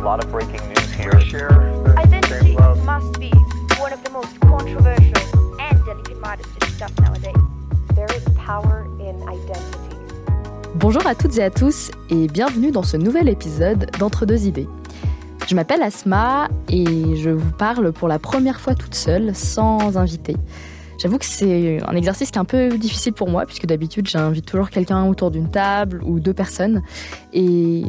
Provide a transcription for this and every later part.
a lot of breaking news here. Identity must be one of the most controversial and delicate to discuss nowadays. There is power in identity. Bonjour à toutes et à tous et bienvenue dans ce nouvel épisode d'Entre deux idées. Je m'appelle Asma et je vous parle pour la première fois toute seule, sans invité. J'avoue que c'est un exercice qui est un peu difficile pour moi, puisque d'habitude j'invite toujours quelqu'un autour d'une table ou deux personnes. Et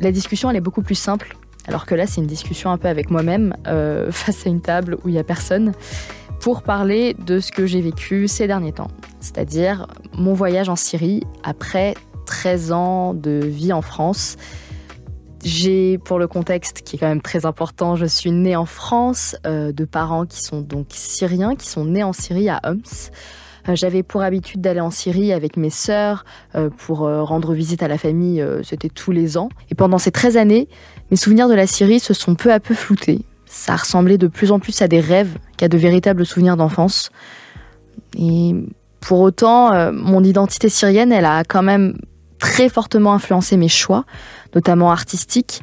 la discussion elle est beaucoup plus simple, alors que là c'est une discussion un peu avec moi-même, euh, face à une table où il n'y a personne, pour parler de ce que j'ai vécu ces derniers temps. C'est-à-dire mon voyage en Syrie après 13 ans de vie en France j'ai, pour le contexte qui est quand même très important, je suis née en France euh, de parents qui sont donc syriens, qui sont nés en Syrie à Homs. Euh, j'avais pour habitude d'aller en Syrie avec mes sœurs pour rendre visite à la famille, c'était tous les ans. Et pendant ces 13 années, mes souvenirs de la Syrie se sont peu à peu floutés. Ça ressemblait de plus en plus à des rêves qu'à de véritables souvenirs d'enfance. Et pour autant, mon identité syrienne, elle a quand même très fortement influencé mes choix notamment artistique.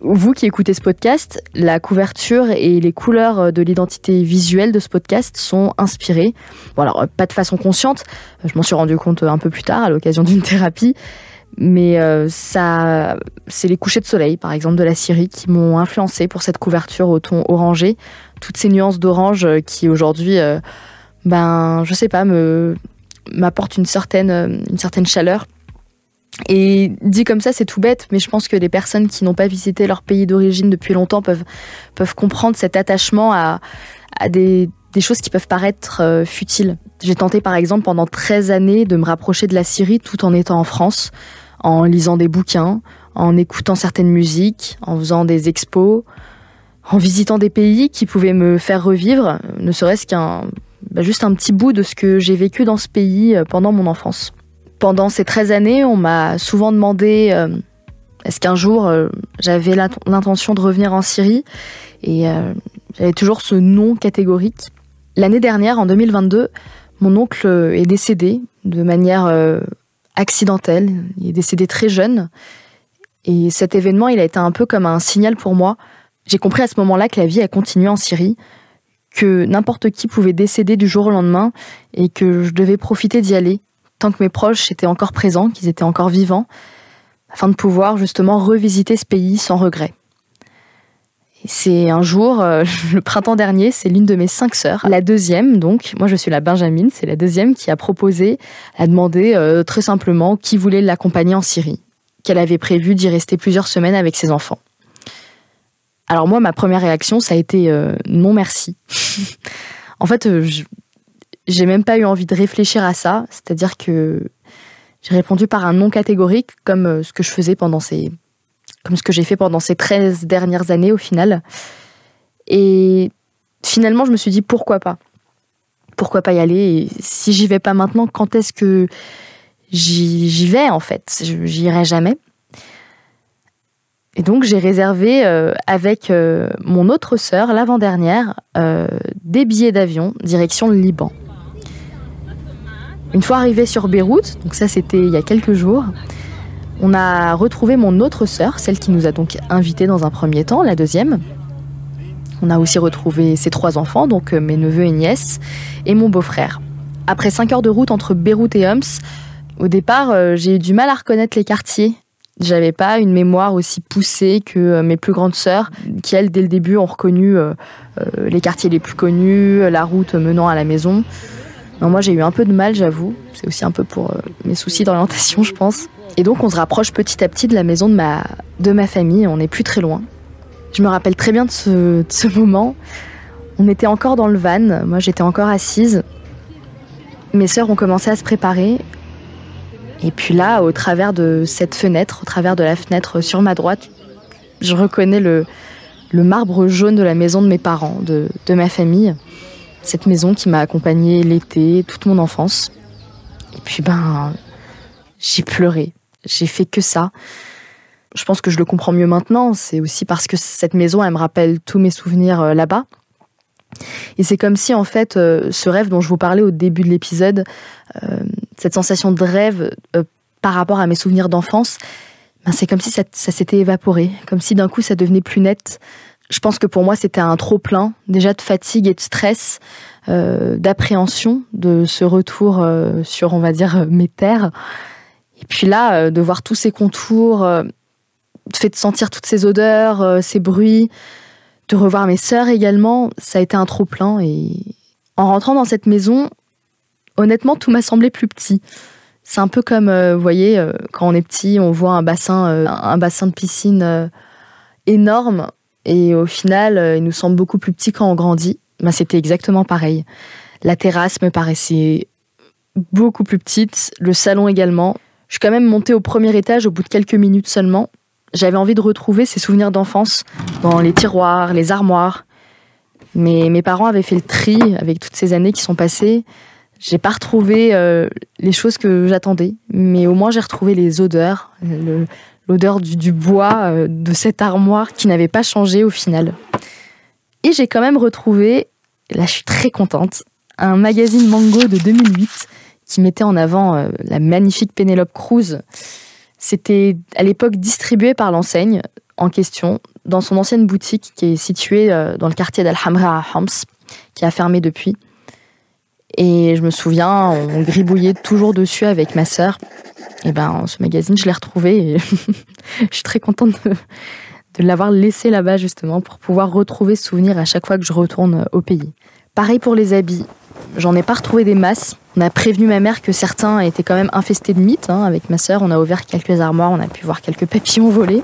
Vous qui écoutez ce podcast, la couverture et les couleurs de l'identité visuelle de ce podcast sont inspirées. Bon alors, pas de façon consciente, je m'en suis rendu compte un peu plus tard à l'occasion d'une thérapie, mais euh, ça, c'est les couchers de soleil, par exemple, de la Syrie qui m'ont influencé pour cette couverture au ton orangé. Toutes ces nuances d'orange qui aujourd'hui, euh, ben, je sais pas, me m'apportent une certaine, une certaine chaleur. Et dit comme ça, c'est tout bête, mais je pense que les personnes qui n'ont pas visité leur pays d'origine depuis longtemps peuvent, peuvent comprendre cet attachement à, des choses qui peuvent paraître euh, futiles. J'ai tenté par exemple pendant 13 années de me rapprocher de la Syrie tout en étant en France, en lisant des bouquins, en écoutant certaines musiques, en faisant des expos, en visitant des pays qui pouvaient me faire revivre, ne serait-ce qu'un bah, juste un petit bout de ce que j'ai vécu dans ce pays euh, pendant mon enfance. Pendant ces 13 années, on m'a souvent demandé euh, est-ce qu'un jour euh, j'avais l'intention de revenir en Syrie? Et j'avais toujours ce non catégorique. L'année dernière, en 2022, mon oncle est décédé de manière accidentelle. Il est décédé très jeune. Et cet événement, il a été un peu comme un signal pour moi. J'ai compris à ce moment-là que la vie a continué en Syrie, que n'importe qui pouvait décéder du jour au lendemain et que je devais profiter d'y aller tant que mes proches étaient encore présents, qu'ils étaient encore vivants, afin de pouvoir justement revisiter ce pays sans regret. C'est un jour, euh, le printemps dernier, c'est l'une de mes cinq sœurs, la deuxième donc, moi je suis la Benjamine, c'est la deuxième qui a proposé, a demandé euh, très simplement qui voulait l'accompagner en Syrie, qu'elle avait prévu d'y rester plusieurs semaines avec ses enfants. Alors moi, ma première réaction, ça a été euh, non merci. en fait, j'ai même pas eu envie de réfléchir à ça, c'est-à-dire que j'ai répondu par un non catégorique, comme ce que je faisais pendant ces, comme ce que j'ai fait pendant ces 13 dernières années au final. Et finalement, je me suis dit pourquoi pas? Pourquoi pas y aller? Si j'y vais pas maintenant, quand est-ce que j'y vais en fait? J'irai jamais. Et donc j'ai réservé euh, avec euh, mon autre sœur l'avant-dernière des billets d'avion direction le Liban. Une fois arrivé sur Beyrouth, donc ça c'était il y a quelques jours, on a retrouvé mon autre sœur, celle qui nous a donc invités dans un premier temps, la deuxième. On a aussi retrouvé ses trois enfants, donc euh, mes neveux et nièces, et mon beau-frère. Après cinq heures de route entre Beyrouth et Homs, au départ, euh, j'ai eu du mal à reconnaître les quartiers. J'avais pas une mémoire aussi poussée que euh, mes plus grandes sœurs, qui elles, dès le début, ont reconnu les quartiers les plus connus, la route menant à la maison moi j'ai eu un peu de mal, j'avoue. C'est aussi un peu pour mes soucis d'orientation, je pense. Et donc on se rapproche petit à petit de la maison de ma, de ma famille, on n'est plus très loin. Je me rappelle très bien de ce, moment. On était encore dans le van, moi j'étais encore assise. Mes sœurs ont commencé à se préparer. Et puis là, au travers de cette fenêtre, au travers de la fenêtre sur ma droite, je reconnais le, le marbre jaune de la maison de mes parents, de, de ma famille cette maison qui m'a accompagnée l'été, toute mon enfance. Et puis ben, j'ai pleuré. J'ai fait que ça. Je pense que je le comprends mieux maintenant. C'est aussi parce que cette maison, elle me rappelle tous mes souvenirs euh, là-bas. Et c'est comme si, en fait, euh, ce rêve dont je vous parlais au début de l'épisode, euh, cette sensation de rêve par rapport à mes souvenirs d'enfance, ben, c'est comme si ça, s'était évaporé, comme si d'un coup ça devenait plus net. Je pense que pour moi c'était un trop plein, déjà de fatigue et de stress, d'appréhension de ce retour sur, on va dire, mes terres. Et puis là, euh, de voir tous ces contours, euh, fait de sentir toutes ces odeurs, euh, ces bruits, de revoir mes sœurs également, ça a été un trop plein. Et en rentrant dans cette maison, honnêtement, tout m'a semblé plus petit. C'est un peu comme, vous voyez, quand on est petit, on voit un bassin, un bassin de piscine énorme, et au final, il nous semble beaucoup plus petit quand on grandit. Ben, C'était exactement pareil. La terrasse me paraissait beaucoup plus petite, le salon également. Je suis quand même montée au premier étage au bout de quelques minutes seulement. J'avais envie de retrouver ces souvenirs d'enfance dans les tiroirs, les armoires. Mais mes parents avaient fait le tri avec toutes ces années qui sont passées. J'ai pas retrouvé euh, les choses que j'attendais, mais au moins j'ai retrouvé les odeurs, l'odeur du, bois euh, de cette armoire qui n'avait pas changé au final. Et j'ai quand même retrouvé, et là je suis très contente, un magazine Mango de 2008 qui mettait en avant euh, la magnifique Penelope Cruz. C'était à l'époque distribué par l'enseigne en question dans son ancienne boutique qui est située euh, dans le quartier d'Al-Hamra à Homs, qui a fermé depuis. Et je me souviens, on gribouillait toujours dessus avec ma sœur. Et ben, ce magazine, je l'ai retrouvé et je suis très contente de, de l'avoir laissé là-bas justement pour pouvoir retrouver ce souvenir à chaque fois que je retourne au pays. Pareil pour les habits. J'en ai pas retrouvé des masses. On a prévenu ma mère que certains étaient quand même infestés de mythes. hein. Avec ma sœur, on a ouvert quelques armoires, on a pu voir quelques papillons voler.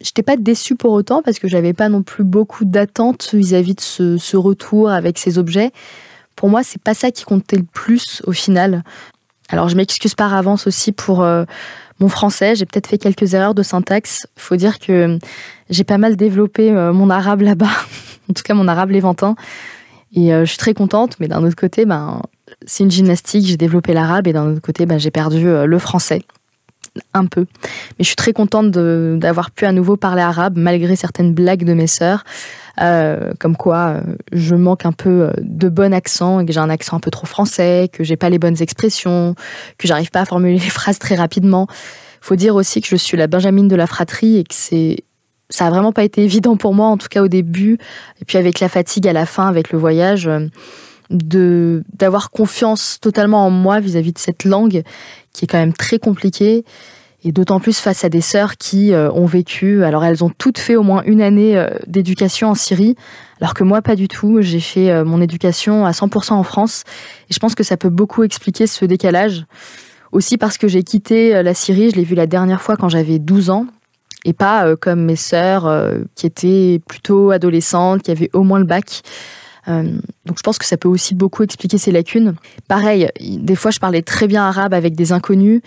J'étais pas déçue pour autant parce que j'avais pas non plus beaucoup d'attentes vis-à-vis de ce, retour avec ces objets. Pour moi, c'est pas ça qui comptait le plus au final. Alors je m'excuse par avance aussi pour euh, mon français. J'ai peut-être fait quelques erreurs de syntaxe. Faut dire que j'ai pas mal développé euh, mon arabe là-bas, en tout cas mon arabe léventin. Et euh, je suis très contente, mais d'un autre côté, ben, c'est une gymnastique. J'ai développé l'arabe et d'un autre côté, ben, j'ai perdu euh, le français. Un peu. Mais je suis très contente d'avoir pu à nouveau parler arabe, malgré certaines blagues de mes sœurs. Euh, comme quoi, je manque un peu de bon accent, et que j'ai un accent un peu trop français, que j'ai pas les bonnes expressions, que j'arrive pas à formuler les phrases très rapidement. Faut dire aussi que je suis la Benjamine de la fratrie et que c'est ça a vraiment pas été évident pour moi, en tout cas au début, et puis avec la fatigue à la fin, avec le voyage, euh, de d'avoir confiance totalement en moi vis-à-vis de cette langue qui est quand même très compliquée. Et d'autant plus face à des sœurs qui euh, ont vécu, alors elles ont toutes fait au moins une année euh, d'éducation en Syrie, alors que moi pas du tout. J'ai fait mon éducation à 100% en France. Et je pense que ça peut beaucoup expliquer ce décalage. Aussi parce que j'ai quitté la Syrie, je l'ai vu la dernière fois quand j'avais 12 ans, et pas euh, comme mes sœurs euh, qui étaient plutôt adolescentes, qui avaient au moins le bac. Euh, donc je pense que ça peut aussi beaucoup expliquer ces lacunes. Pareil, des fois je parlais très bien arabe avec des inconnus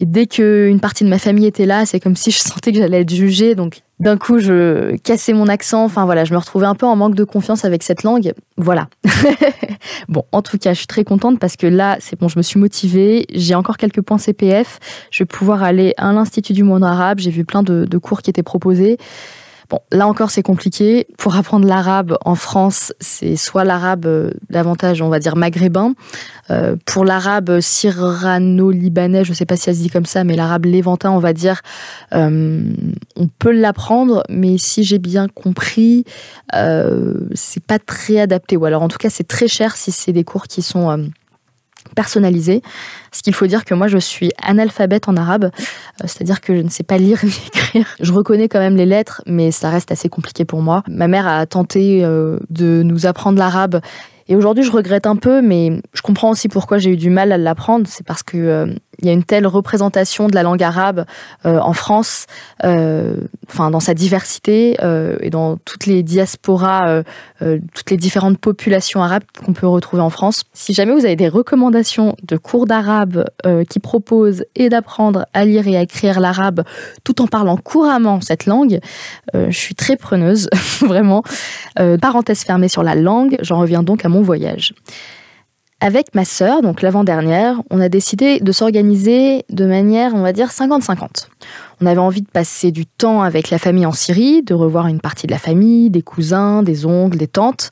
et dès qu'une partie de ma famille était là, c'est comme si je sentais que j'allais être jugée. Donc d'un coup je cassais mon accent. Enfin voilà, je me retrouvais un peu en manque de confiance avec cette langue. Voilà. bon, en tout cas, je suis très contente parce que là, c'est bon, je me suis motivée. J'ai encore quelques points CPF. Je vais pouvoir aller à l'Institut du monde arabe. J'ai vu plein de, de cours qui étaient proposés. Bon, là encore, c'est compliqué. Pour apprendre l'arabe en France, c'est soit l'arabe euh, davantage, on va dire, maghrébin. Euh, pour l'arabe cyrano-libanais, je ne sais pas si ça se dit comme ça, mais l'arabe léventin, on va dire, euh, on peut l'apprendre, mais si j'ai bien compris, c'est pas très adapté. Ou alors, en tout cas, c'est très cher si c'est des cours qui sont personnalisés. Ce qu'il faut dire que moi, je suis analphabète en arabe, euh, c'est-à-dire que je ne sais pas lire ni écrire. Je reconnais quand même les lettres, mais ça reste assez compliqué pour moi. Ma mère a tenté euh, de nous apprendre l'arabe. Et aujourd'hui, je regrette un peu, mais je comprends aussi pourquoi j'ai eu du mal à l'apprendre. C'est parce que euh, il y a une telle représentation de la langue arabe euh, en France, euh, enfin dans sa diversité euh, et dans toutes les diasporas, euh, toutes les différentes populations arabes qu'on peut retrouver en France. Si jamais vous avez des recommandations de cours d'arabe qui proposent et d'apprendre à lire et à écrire l'arabe tout en parlant couramment cette langue, je suis très preneuse, vraiment. Parenthèse fermée sur la langue, j'en reviens donc à mon voyage. Avec ma sœur, donc l'avant-dernière, on a décidé de s'organiser de manière, on va dire, 50-50. On avait envie de passer du temps avec la famille en Syrie, de revoir une partie de la famille, des cousins, des oncles, des tantes,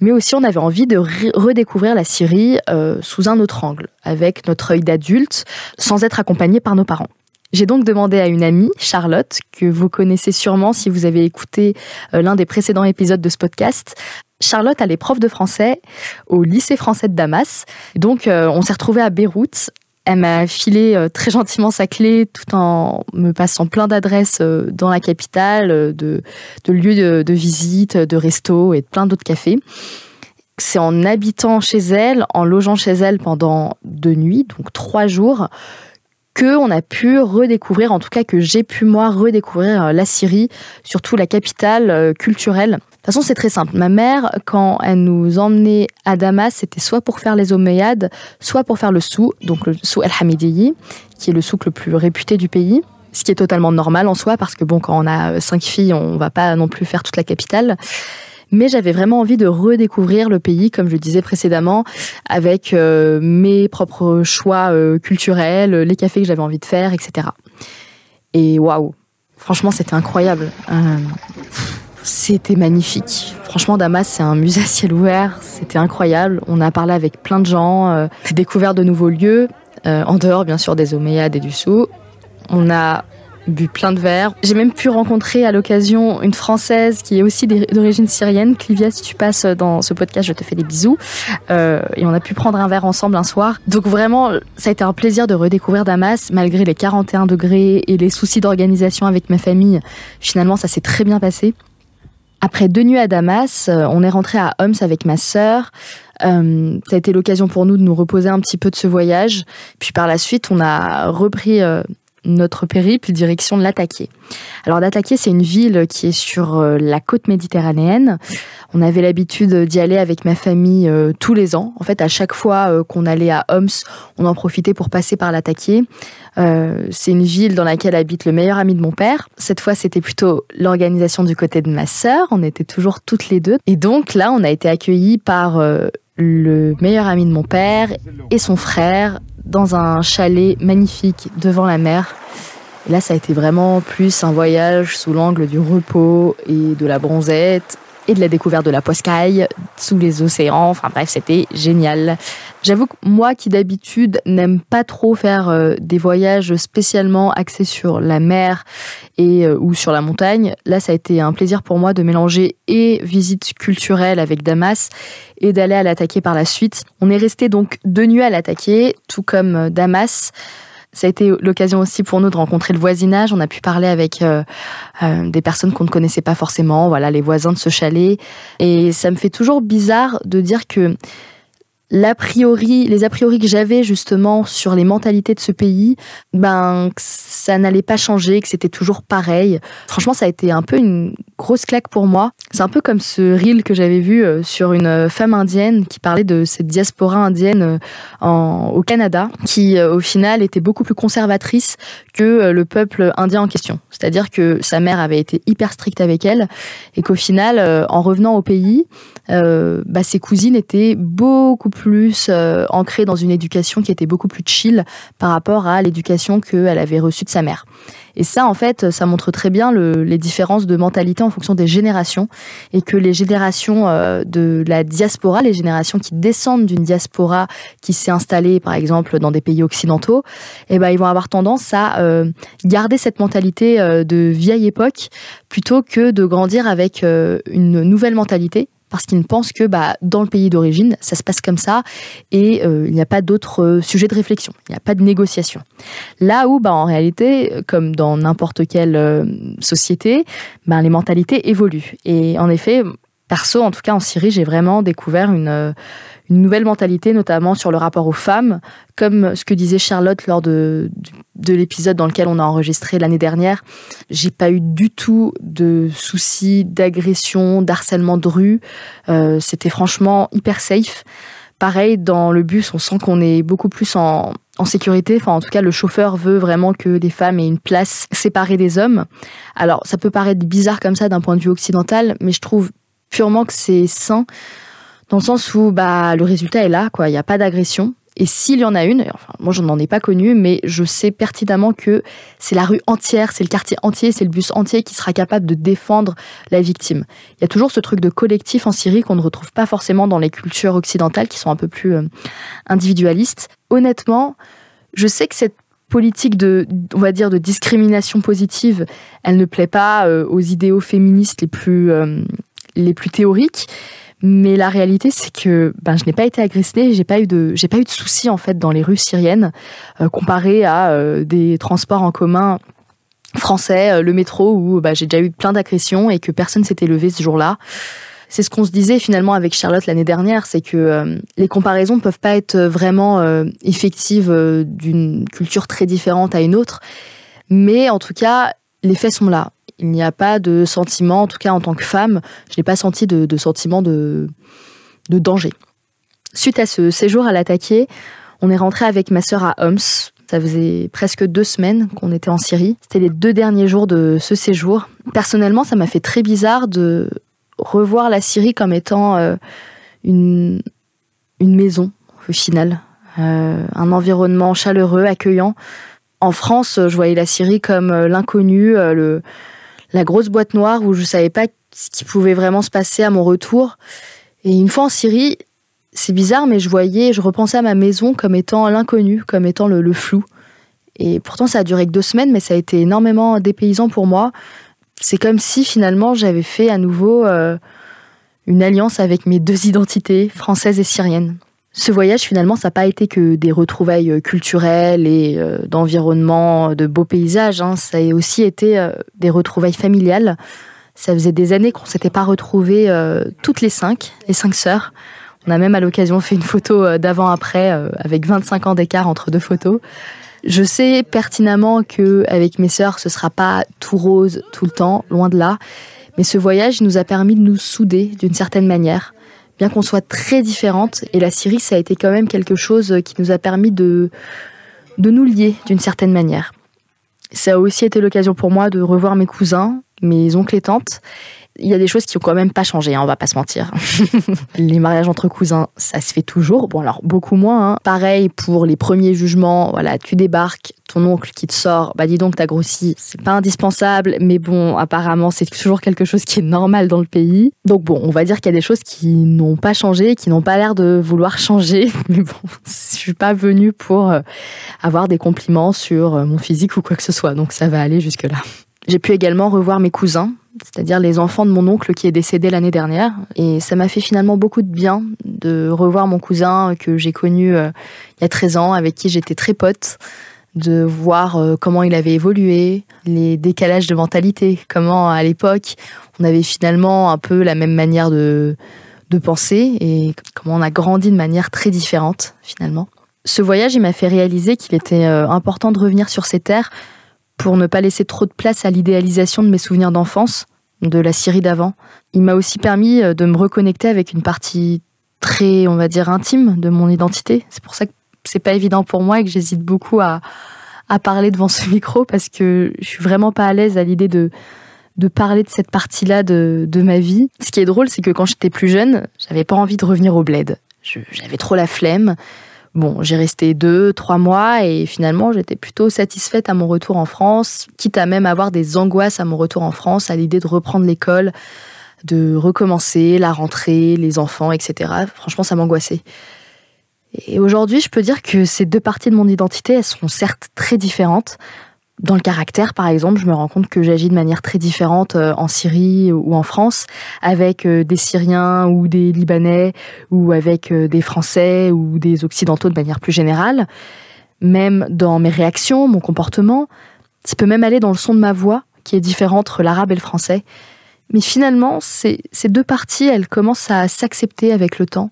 mais aussi on avait envie de re- redécouvrir la Syrie euh, sous un autre angle, avec notre œil d'adulte, sans être accompagné par nos parents. J'ai donc demandé à une amie, Charlotte, que vous connaissez sûrement si vous avez écouté euh, l'un des précédents épisodes de ce podcast. Charlotte, elle est prof de français au lycée français de Damas. Donc, euh, on s'est retrouvés à Beyrouth. Elle m'a filé euh, très gentiment sa clé tout en me passant plein d'adresses dans la capitale, de, lieux de, de visite, de restos et de plein d'autres cafés. C'est en habitant chez elle, en logeant chez elle pendant deux nuits, donc trois jours, que on a pu redécouvrir, en tout cas que j'ai pu moi redécouvrir euh, la Syrie, surtout la capitale euh, culturelle. De toute façon, c'est très simple. Ma mère, quand elle nous emmenait à Damas, c'était soit pour faire les Omeyyades, soit pour faire le sou, donc le sou El-Hamidiyi, qui est le souk le plus réputé du pays. Ce qui est totalement normal en soi, parce que bon, quand on a cinq filles, on va pas non plus faire toute la capitale mais j'avais vraiment envie de redécouvrir le pays, comme je disais précédemment, avec euh, mes propres choix euh, culturels, les cafés que j'avais envie de faire, etc. Et waouh, franchement, c'était incroyable. Euh, c'était magnifique. Franchement, Damas, c'est un musée à ciel ouvert. C'était incroyable. On a parlé avec plein de gens, découvert de nouveaux lieux, en dehors bien sûr des Omeyyades et du Sou. On a bu plein de verres. J'ai même pu rencontrer à l'occasion une Française qui est aussi d'origine syrienne. Clivia, si tu passes dans ce podcast, je te fais des bisous. Euh, et on a pu prendre un verre ensemble un soir. Donc vraiment, ça a été un plaisir de redécouvrir Damas, malgré les 41 degrés et les soucis d'organisation avec ma famille. Finalement, ça s'est très bien passé. Après deux nuits à Damas, euh, on est rentré à Homs avec ma sœur. Euh, ça a été l'occasion pour nous de nous reposer un petit peu de ce voyage. Puis par la suite, on a repris euh, notre périple direction de l'Attaqué. Alors l'Attaqué, c'est une ville qui est sur euh, la côte méditerranéenne. On avait l'habitude d'y aller avec ma famille euh, tous les ans. En fait, à chaque fois euh, qu'on allait à Homs, on en profitait pour passer par l'Attaqué. c'est une ville dans laquelle habite le meilleur ami de mon père. Cette fois, c'était plutôt l'organisation du côté de ma sœur. On était toujours toutes les deux. Et donc là, on a été accueillis par le meilleur ami de mon père et son frère dans un chalet magnifique devant la mer. Là, ça a été vraiment plus un voyage sous l'angle du repos et de la bronzette et de la découverte de la poiscaille sous les océans. Enfin bref, c'était génial. J'avoue que moi qui d'habitude n'aime pas trop faire euh, des voyages spécialement axés sur la mer et euh, ou sur la montagne, là ça a été un plaisir pour moi de mélanger et visite culturelle avec Damas et d'aller à l'attaquer par la suite. On est resté donc deux nuits à l'attaquer, tout comme euh, Damas. Ça a été l'occasion aussi pour nous de rencontrer le voisinage. On a pu parler avec euh, euh, des personnes qu'on ne connaissait pas forcément, voilà, les voisins de ce chalet. Et ça me fait toujours bizarre de dire que l'a priori, les a priori que j'avais justement sur les mentalités de ce pays, ben ça n'allait pas changer, que c'était toujours pareil. Franchement, ça a été un peu une grosse claque pour moi. C'est un peu comme ce reel que j'avais vu euh, sur une femme indienne qui parlait de cette diaspora indienne euh, au Canada, qui euh, au final était beaucoup plus conservatrice que le peuple indien en question. C'est-à-dire que sa mère avait été hyper stricte avec elle et qu'au final, en revenant au pays, bah, ses cousines étaient beaucoup plus ancrées dans une éducation qui était beaucoup plus chill par rapport à l'éducation qu'elle avait reçue de sa mère. Et ça, en fait, ça montre très bien les différences de mentalité en fonction des générations et que les générations euh, de la diaspora, les générations qui descendent d'une diaspora qui s'est installée, par exemple, dans des pays occidentaux, eh ben, ils vont avoir tendance à euh, garder cette mentalité euh, de vieille époque plutôt que de grandir avec une nouvelle mentalité parce qu'ils pensent que bah, dans le pays d'origine, ça se passe comme ça et euh, il n'y a pas d'autres euh, sujets de réflexion, il n'y a pas de négociation. Là où, bah, en réalité, comme dans n'importe quelle euh, société, bah, les mentalités évoluent. Et en effet, en tout cas en Syrie, j'ai vraiment découvert une une nouvelle mentalité, notamment sur le rapport aux femmes, comme ce que disait Charlotte lors de, de, l'épisode dans lequel on a enregistré l'année dernière. J'ai pas eu du tout de soucis d'agression, d'harcèlement de rue. Euh, c'était franchement hyper safe. Pareil, dans le bus, on sent qu'on est beaucoup plus en, en sécurité. Enfin, en tout cas, le chauffeur veut vraiment que les femmes aient une place séparée des hommes. Alors, ça peut paraître bizarre comme ça d'un point de vue occidental, mais je trouve purement que c'est sain dans le sens où bah, le résultat est là. Il n'y a pas d'agression. Et s'il y en a une, moi je n'en ai pas connu, mais je sais pertinemment que c'est la rue entière, c'est le quartier entier, c'est le bus entier qui sera capable de défendre la victime. Il y a toujours ce truc de collectif en Syrie qu'on ne retrouve pas forcément dans les cultures occidentales qui sont un peu plus euh, individualistes. Honnêtement, je sais que cette politique de, on va dire, de discrimination positive, elle ne plaît pas euh, aux idéaux féministes les plus, euh, les plus théoriques. Mais la réalité, c'est que ben, je n'ai pas été agressée, j'ai pas eu de, j'ai pas eu de soucis en fait dans les rues syriennes, euh, comparé à euh, des transports en commun français, euh, le métro où bah, j'ai déjà eu plein d'agressions et que personne s'était levé ce jour-là. C'est ce qu'on se disait finalement avec Charlotte l'année dernière, c'est que euh, les comparaisons ne peuvent pas être vraiment euh, effectives euh, d'une culture très différente à une autre, mais en tout cas, les faits sont là. Il n'y a pas de sentiment, en tout cas en tant que femme, je n'ai pas senti de, sentiment de, danger. Suite à ce séjour à l'attaquer, on est rentré avec ma sœur à Homs. Ça faisait presque deux semaines qu'on était en Syrie. C'était les deux derniers jours de ce séjour. Personnellement, ça m'a fait très bizarre de revoir la Syrie comme étant euh, une, une maison, au final. Euh, un environnement chaleureux, accueillant. En France, je voyais la Syrie comme euh, l'inconnu, le, la grosse boîte noire où je savais pas ce qui pouvait vraiment se passer à mon retour. Et une fois en Syrie, c'est bizarre, mais je voyais, je repensais à ma maison comme étant l'inconnu, comme étant le, le flou. Et pourtant, ça a duré que deux semaines, mais ça a été énormément dépaysant pour moi. C'est comme si finalement j'avais fait à nouveau euh, une alliance avec mes deux identités, française et syrienne. Ce voyage, finalement, ça n'a pas été que des retrouvailles euh, culturelles et euh, d'environnement, de beaux paysages. hein. Ça a aussi été euh, des retrouvailles familiales. Ça faisait des années qu'on s'était pas retrouvées euh, toutes les cinq, les cinq sœurs. On a même à l'occasion fait une photo euh, d'avant-après euh, avec 25 ans d'écart entre deux photos. Je sais pertinemment que avec mes sœurs, ce sera pas tout rose tout le temps, loin de là. Mais ce voyage nous a permis de nous souder d'une certaine manière, bien qu'on soit très différentes. Et la Syrie, ça a été quand même quelque chose qui nous a permis de, de nous lier d'une certaine manière. Ça a aussi été l'occasion pour moi de revoir mes cousins, mes oncles et tantes. Il y a des choses qui ont quand même pas changé, hein, on va pas se mentir. les mariages entre cousins, ça se fait toujours. Bon, alors beaucoup moins. hein. Pareil pour les premiers jugements. Voilà, tu débarques, ton oncle qui te sort, bah dis donc t'as grossi. C'est pas indispensable, mais bon, apparemment c'est toujours quelque chose qui est normal dans le pays. Donc bon, on va dire qu'il y a des choses qui n'ont pas changé, qui n'ont pas l'air de vouloir changer. Mais bon, je suis pas venue pour euh, avoir des compliments sur euh, mon physique ou quoi que ce soit. Donc ça va aller jusque là. J'ai pu également revoir mes cousins, c'est-à-dire les enfants de mon oncle qui est décédé l'année dernière. Et ça m'a fait finalement beaucoup de bien de revoir mon cousin que j'ai connu euh, il y a 13 ans, avec qui j'étais très pote, de voir euh, comment il avait évolué, les décalages de mentalité, comment à l'époque on avait finalement un peu la même manière de, de penser et comment on a grandi de manière très différente finalement. Ce voyage, il m'a fait réaliser qu'il était euh, important de revenir sur ces terres pour ne pas laisser trop de place à l'idéalisation de mes souvenirs d'enfance, de la Syrie d'avant. Il m'a aussi permis euh, de me reconnecter avec une partie très, on va dire, intime de mon identité. C'est pour ça que c'est pas évident pour moi et que j'hésite beaucoup à, à parler devant ce micro parce que je suis vraiment pas à l'aise à l'idée de, de parler de cette partie-là de, de ma vie. Ce qui est drôle, c'est que quand j'étais plus jeune, j'avais pas envie de revenir au bled. J'avais trop la flemme. Bon, j'ai resté deux, trois mois et finalement j'étais plutôt satisfaite à mon retour en France, quitte à même avoir des angoisses à mon retour en France, à l'idée de reprendre l'école, de recommencer, la rentrée, les enfants, etc. Franchement, ça m'angoissait. Et aujourd'hui, je peux dire que ces deux parties de mon identité, elles sont certes très différentes. Dans le caractère, par exemple, je me rends compte que j'agis de manière très différente euh, en Syrie ou en France, avec euh, des Syriens ou des Libanais, ou avec euh, des Français ou des Occidentaux de manière plus générale. Même dans mes réactions, mon comportement, ça peut même aller dans le son de ma voix, qui est différent entre l'arabe et le français. Mais finalement, ces, ces deux parties, elles commencent à s'accepter avec le temps.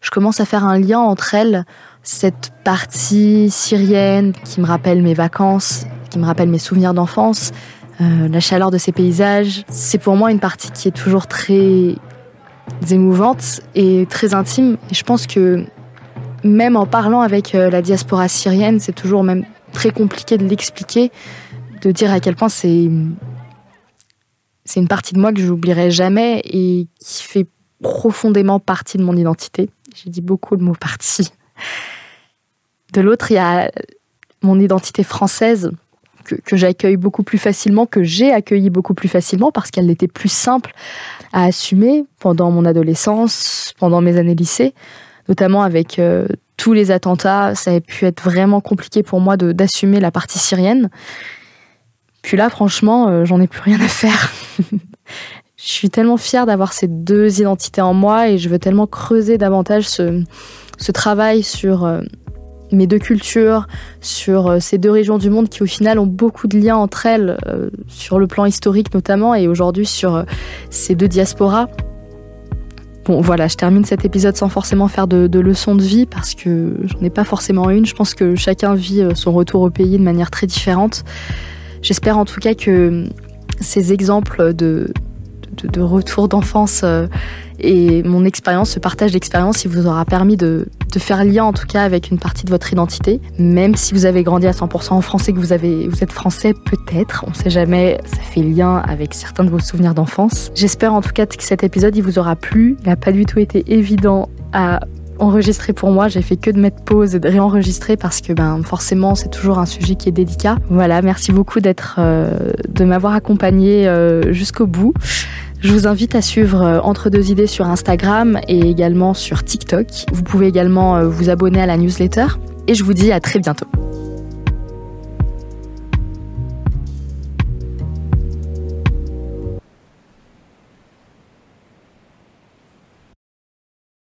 Je commence à faire un lien entre elles, cette partie syrienne qui me rappelle mes vacances, qui me rappelle mes souvenirs d'enfance, euh, la chaleur de ces paysages. C'est pour moi une partie qui est toujours très émouvante et très intime. Et je pense que même en parlant avec euh, la diaspora syrienne, c'est toujours même très compliqué de l'expliquer, de dire à quel point c'est c'est une partie de moi que je n'oublierai jamais et qui fait profondément partie de mon identité. J'ai dit beaucoup le mot partie. De l'autre, il y a mon identité française que, j'accueille beaucoup plus facilement, que j'ai accueilli beaucoup plus facilement parce qu'elle était plus simple à assumer pendant mon adolescence, pendant mes années lycée, notamment avec euh, tous les attentats, ça a pu être vraiment compliqué pour moi d'assumer la partie syrienne. Puis là, franchement, euh, j'en ai plus rien à faire. je suis tellement fière d'avoir ces deux identités en moi et je veux tellement creuser davantage ce, ce travail sur euh, mes deux cultures, sur euh, ces deux régions du monde qui au final ont beaucoup de liens entre elles, sur le plan historique notamment, et aujourd'hui sur ces deux diasporas. Bon voilà, je termine cet épisode sans forcément faire de, de leçons de vie parce que j'en ai pas forcément une. Je pense que chacun vit son retour au pays de manière très différente. J'espère en tout cas que ces exemples de, de, retour d'enfance euh, et mon expérience, ce partage d'expérience, il vous aura permis de, de, faire lien en tout cas avec une partie de votre identité. Même si vous avez grandi à 100% en français, que vous, avez, vous êtes français, peut-être, on ne sait jamais, ça fait lien avec certains de vos souvenirs d'enfance. J'espère en tout cas que cet épisode, il vous aura plu. Il n'a pas du tout été évident à enregistré pour moi. J'ai fait que de mettre pause et de réenregistrer parce que ben forcément c'est toujours un sujet qui est délicat. Voilà, merci beaucoup euh, de m'avoir accompagné euh, jusqu'au bout. Je vous invite à suivre euh, Entre deux idées sur Instagram et également sur TikTok. Vous pouvez également vous abonner à la newsletter et je vous dis à très bientôt.